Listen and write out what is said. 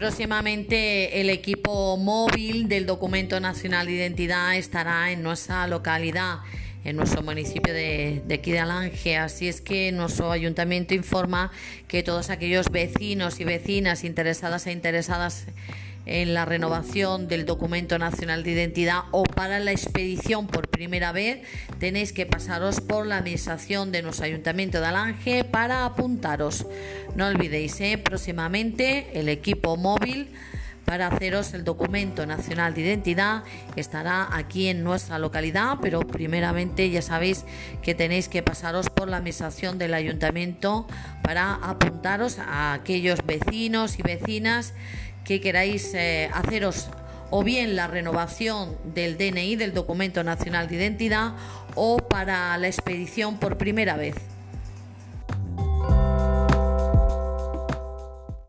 Próximamente el equipo móvil del Documento Nacional de Identidad estará en nuestra localidad, en nuestro municipio de, de. Así es que nuestro ayuntamiento informa que todos aquellos vecinos y vecinas interesadas e interesadas en la renovación del documento nacional de identidad o para la expedición por primera vez, tenéis que pasaros por la administración de nuestro ayuntamiento de Alange para apuntaros. No olvidéis, ¿eh? próximamente el equipo móvil para haceros el documento nacional de identidad estará aquí en nuestra localidad, pero primeramente ya sabéis que tenéis que pasaros por la administración del ayuntamiento para apuntaros a aquellos vecinos y vecinas que queráis eh, haceros o bien la renovación del DNI, del Documento Nacional de Identidad, o para la expedición por primera vez.